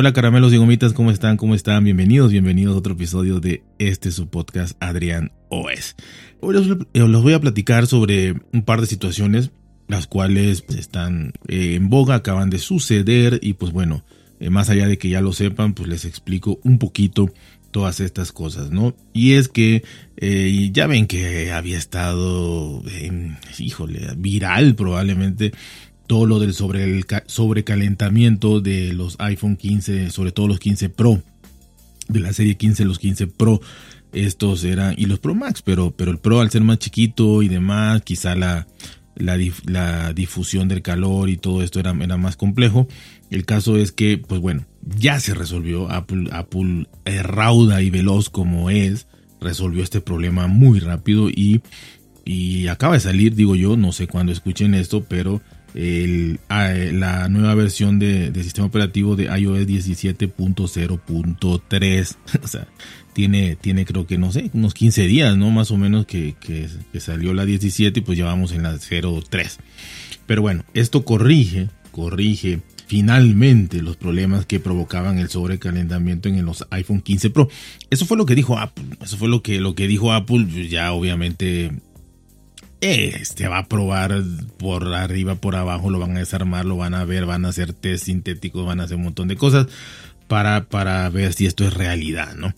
Hola caramelos y gomitas, ¿cómo están? ¿Cómo están? Bienvenidos, bienvenidos a otro episodio de este su podcast Adrián OS. Hoy los, voy a platicar sobre un par de situaciones las cuales están eh, en boga, acaban de suceder y pues bueno, eh, más allá de que ya lo sepan, pues les explico un poquito todas estas cosas, ¿no? Y es que eh, ya ven que había estado, híjole, viral probablemente todo lo del sobre el sobrecalentamiento de los iPhone 15, sobre todo los 15 Pro, de la serie 15, los 15 Pro, estos eran, y los Pro Max, pero, pero el Pro al ser más chiquito y demás, quizá la, la, difusión del calor y todo esto era, era, más complejo. El caso es que, pues bueno, ya se resolvió. Apple, Apple eh, rauda y veloz como es, resolvió este problema muy rápido y, y acaba de salir, digo yo, no sé cuándo escuchen esto, pero ah, la nueva versión de, sistema operativo de iOS 17.0.3. o sea, tiene, tiene creo que, no sé, unos 15 días, ¿no? Más o menos que, que, salió la 17 y pues ya vamos en la 0.3. Pero bueno, esto corrige, corrige finalmente los problemas que provocaban el sobrecalentamiento en los iPhone 15 Pro. Eso fue lo que dijo Apple. Eso fue lo que, lo que dijo Apple. Ya obviamente este va a probar por arriba, por abajo, lo van a desarmar, lo van a ver, van a hacer test sintéticos, van a hacer un montón de cosas para, para ver si esto es realidad, ¿no?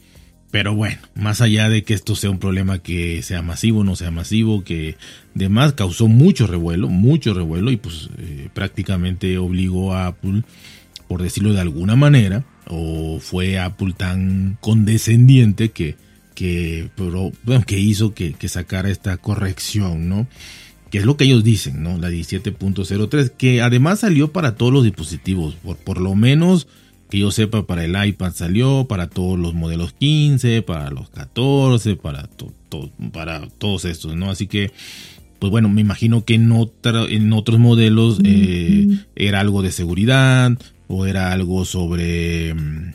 Pero bueno, más allá de que esto sea un problema que sea masivo, no sea masivo, que además causó mucho revuelo, mucho revuelo y pues eh, prácticamente obligó a Apple, por decirlo de alguna manera, o fue Apple tan condescendiente que que, pero, que hizo que, sacara esta corrección, ¿no? Que es lo que ellos dicen, ¿no? La 17.03, que además salió para todos los dispositivos, por, por lo menos que yo sepa, para el iPad salió, para todos los modelos 15, para los 14, para, para todos estos, ¿no? Así que, pues bueno, me imagino que en, en otros modelos eh, era algo de seguridad o era algo sobre mm,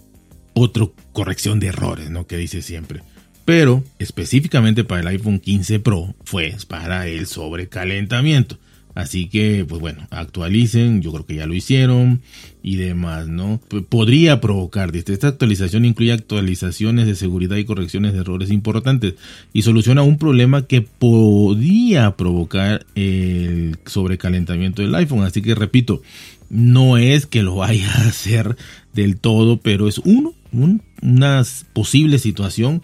otra corrección de errores, ¿no? Que dice siempre pero específicamente para el iPhone 15 Pro fue para el sobrecalentamiento. Así que, pues bueno, actualicen, yo creo que ya lo hicieron y demás, ¿no? podría provocar, esta actualización incluye actualizaciones de seguridad y correcciones de errores importantes y soluciona un problema que podía provocar el sobrecalentamiento del iPhone. Así que repito, no es que lo vaya a hacer del todo, pero es uno, una posible situación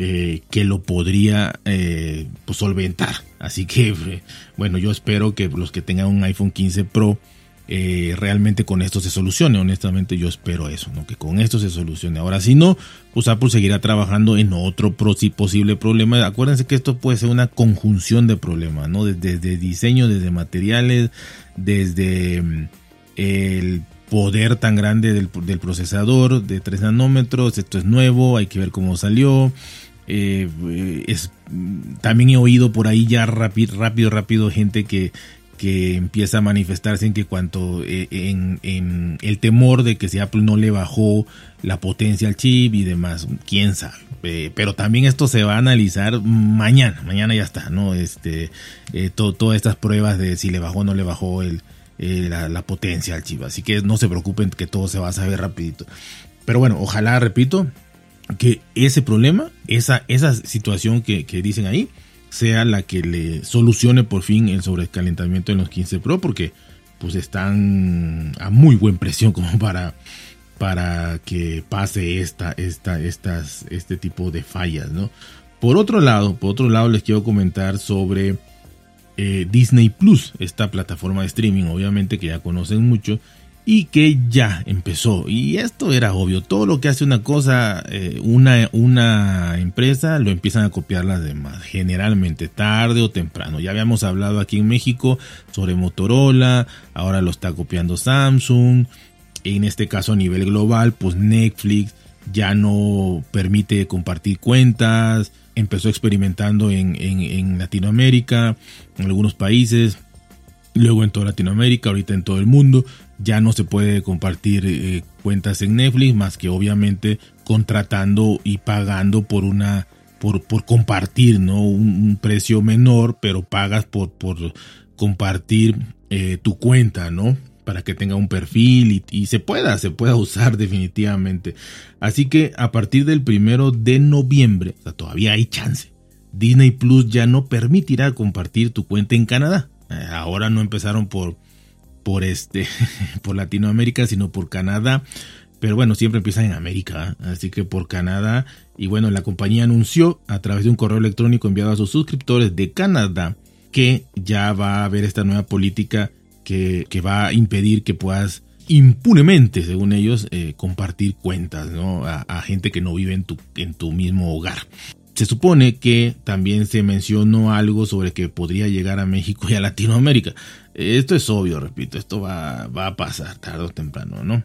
eh, que lo podría eh, pues, solventar. Así que, eh, bueno, yo espero que los que tengan un iPhone 15 Pro realmente con esto se solucione. Honestamente, yo espero eso, ¿no? que con esto se solucione. Ahora, si no, pues Apple seguirá trabajando en otro posible problema. Acuérdense que esto puede ser una conjunción de problemas, ¿no? Desde, diseño, desde materiales, desde mm, el poder tan grande del, del, procesador de 3 nanómetros, esto es nuevo, hay que ver cómo salió, eh, es, también he oído por ahí ya rápido, rápido, rápido gente que, que empieza a manifestarse en que cuanto eh, en, el temor de que si Apple no le bajó la potencia al chip y demás, quién sabe. Eh, pero también esto se va a analizar mañana, mañana ya está, ¿no? Este, todas estas pruebas de si le bajó o no le bajó el, la, la, potencia al chip. Así que no se preocupen que todo se va a saber rapidito. Pero bueno, ojalá, repito, que ese problema, esa, esa situación que, dicen ahí, sea la que le solucione por fin el sobrecalentamiento en los 15 Pro, porque pues están a muy buen presión como para, para que pase esta, esta, estas, este tipo de fallas, ¿no? Por otro lado, por otro lado les quiero comentar sobre eh, Disney Plus, esta plataforma de streaming, obviamente que ya conocen mucho, y que ya empezó. Y esto era obvio, todo lo que hace una cosa, eh, una, una empresa, lo empiezan a copiar las demás, generalmente tarde o temprano. Ya habíamos hablado aquí en México sobre Motorola, ahora lo está copiando Samsung, en este caso a nivel global, pues Netflix ya no permite compartir cuentas, empezó experimentando en, en, en Latinoamérica, en algunos países, luego en toda Latinoamérica, ahorita en todo el mundo ya no se puede compartir eh, cuentas en Netflix más que obviamente contratando y pagando por una por, por compartir no un, precio menor pero pagas por por compartir eh, tu cuenta no para que tenga un perfil y, se pueda, se pueda usar definitivamente. Así que a partir del primero de noviembre, o sea, todavía hay chance. Disney Plus ya no permitirá compartir tu cuenta en Canadá. Eh, ahora no empezaron por, por este, por Latinoamérica, sino por Canadá. Pero bueno, siempre empiezan en América, ¿eh? así que por Canadá. Y bueno, la compañía anunció a través de un correo electrónico enviado a sus suscriptores de Canadá que ya va a haber esta nueva política que, va a impedir que puedas impunemente, según ellos, eh, compartir cuentas ¿no? a, gente que no vive en tu, en tu mismo hogar. Se supone que también se mencionó algo sobre que podría llegar a México y a Latinoamérica. Esto es obvio, repito, esto va, va a pasar tarde o temprano, ¿no?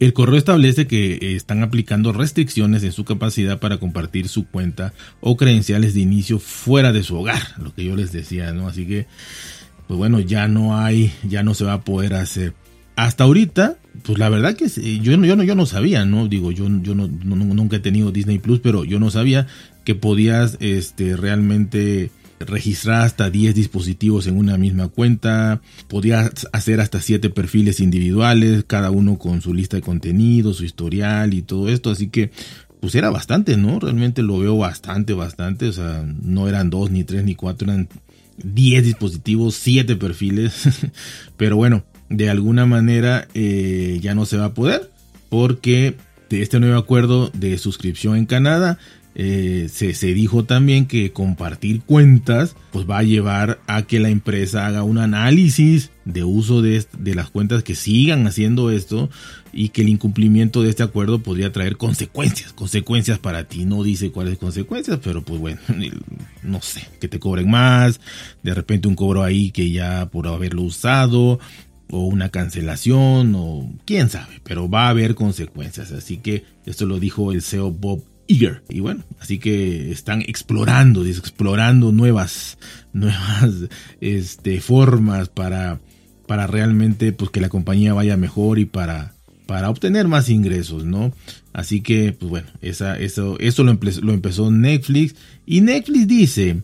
El correo establece que están aplicando restricciones en su capacidad para compartir su cuenta o credenciales de inicio fuera de su hogar, lo que yo les decía, ¿no? Así que pues bueno, ya no hay, ya no se va a poder hacer. Hasta ahorita, pues la verdad que yo, yo, no, yo no sabía, ¿no? Digo, yo, yo no, nunca he tenido Disney Plus, pero yo no sabía que podías este, realmente registrar hasta 10 dispositivos en una misma cuenta, podías hacer hasta 7 perfiles individuales, cada uno con su lista de contenido, su historial y todo esto, así que pues era bastante, ¿no? Realmente lo veo bastante, bastante, o sea, no eran 2 ni 3 ni 4, eran 10 dispositivos, 7 perfiles. Pero bueno, de alguna manera eh, ya no se va a poder porque de este nuevo acuerdo de suscripción en Canadá eh, se, dijo también que compartir cuentas pues va a llevar a que la empresa haga un análisis de uso de, de, las cuentas que sigan haciendo esto y que el incumplimiento de este acuerdo podría traer consecuencias, consecuencias para ti. No dice cuáles consecuencias, pero pues bueno, no sé, que te cobren más, de repente un cobro ahí que ya por haberlo usado, o una cancelación, o quién sabe, pero va a haber consecuencias. Así que esto lo dijo el CEO Bob Eager. Y bueno, así que están explorando, explorando nuevas, nuevas este, formas para, para realmente pues, que la compañía vaya mejor y para, para obtener más ingresos, ¿no? Así que, pues bueno, eso, eso lo, lo empezó Netflix. Y Netflix dice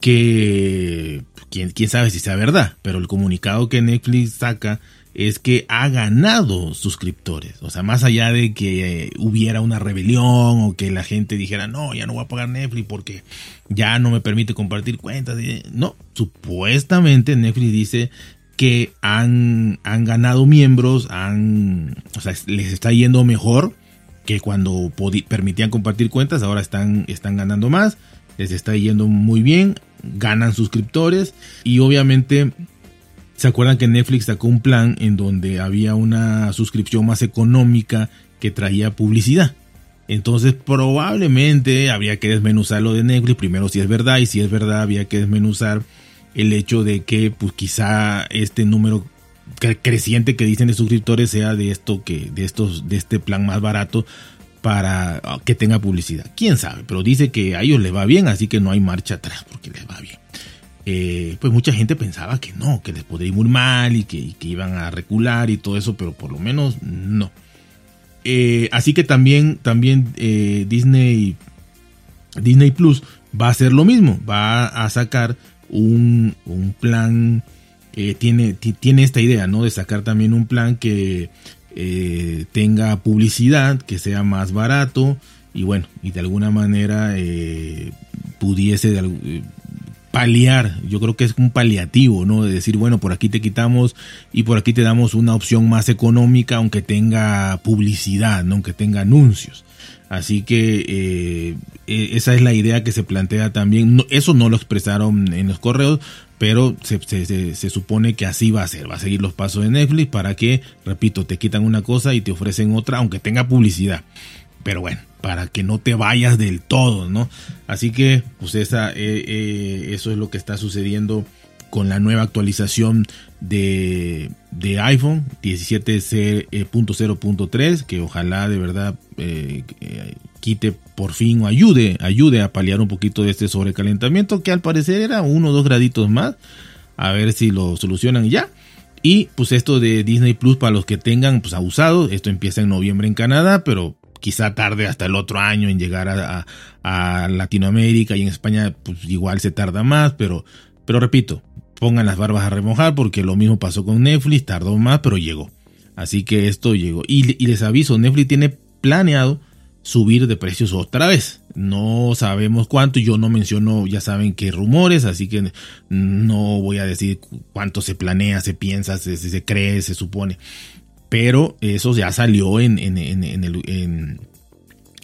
que, quién, quién sabe si sea verdad, pero el comunicado que Netflix saca es que ha ganado suscriptores. O sea, más allá de que eh, hubiera una rebelión o que la gente dijera, no, ya no voy a pagar Netflix porque ya no me permite compartir cuentas. No, supuestamente Netflix dice que han, han ganado miembros, han, o sea, les está yendo mejor que cuando permitían compartir cuentas, ahora están, están ganando más, les está yendo muy bien, ganan suscriptores y obviamente ¿Se acuerdan que Netflix sacó un plan en donde había una suscripción más económica que traía publicidad? Entonces probablemente habría que desmenuzar lo de Netflix, primero si es verdad y si es verdad había que desmenuzar el hecho de que pues quizá este número creciente que dicen de suscriptores sea de esto que de estos de este plan más barato para que tenga publicidad. Quién sabe, pero dice que a ellos les va bien, así que no hay marcha atrás porque les va bien. Eh, pues mucha gente pensaba que no, que les podría ir muy mal y que, iban a recular y todo eso, pero por lo menos no. Eh, así que también, también eh, Disney, Disney Plus va a hacer lo mismo, va a sacar un, un plan, tiene, tiene esta idea, ¿no? De sacar también un plan que tenga publicidad, que sea más barato y bueno, y de alguna manera pudiese de, paliar, yo creo que es un paliativo, ¿no? De decir, bueno, por aquí te quitamos y por aquí te damos una opción más económica, aunque tenga publicidad, ¿no? Aunque tenga anuncios. Así que eh, e, esa es la idea que se plantea también. eso no lo expresaron en los correos, pero se, se, supone que así va a ser. Va a seguir los pasos de Netflix para que, repito, te quitan una cosa y te ofrecen otra, aunque tenga publicidad. Pero bueno, para que no te vayas del todo, ¿no? Así que, pues esa, eh, eh, eso es lo que está sucediendo con la nueva actualización de, de iPhone 17.0.3, que ojalá de verdad eh, quite por fin o ayude, ayude a paliar un poquito de este sobrecalentamiento, que al parecer era uno o dos graditos más. A ver si lo solucionan ya. Y pues esto de Disney Plus para los que tengan pues abusado, esto empieza en noviembre en Canadá, pero quizá tarde hasta el otro año en llegar a, Latinoamérica y en España pues igual se tarda más, pero, pero repito, pongan las barbas a remojar porque lo mismo pasó con Netflix, tardó más, pero llegó. Así que esto llegó. Y, y les aviso, Netflix tiene planeado subir de precios otra vez. No sabemos cuánto, yo no menciono, ya saben qué rumores, así que no voy a decir cuánto se planea, se piensa, se, cree, se supone. Pero eso ya salió en, en, en,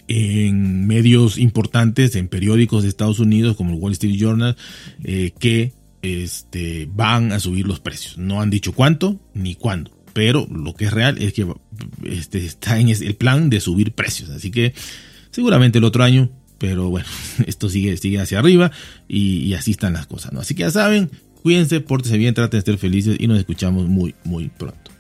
en, medios importantes, en periódicos de Estados Unidos como el Wall Street Journal, eh, que este, van a subir los precios. No han dicho cuánto ni cuándo pero lo que es real es que este, está en el plan de subir precios. Así que seguramente el otro año, pero bueno, esto sigue, sigue hacia arriba y, así están las cosas. ¿no? Así que ya saben, cuídense, pórtense bien, traten de estar felices y nos escuchamos muy, muy pronto.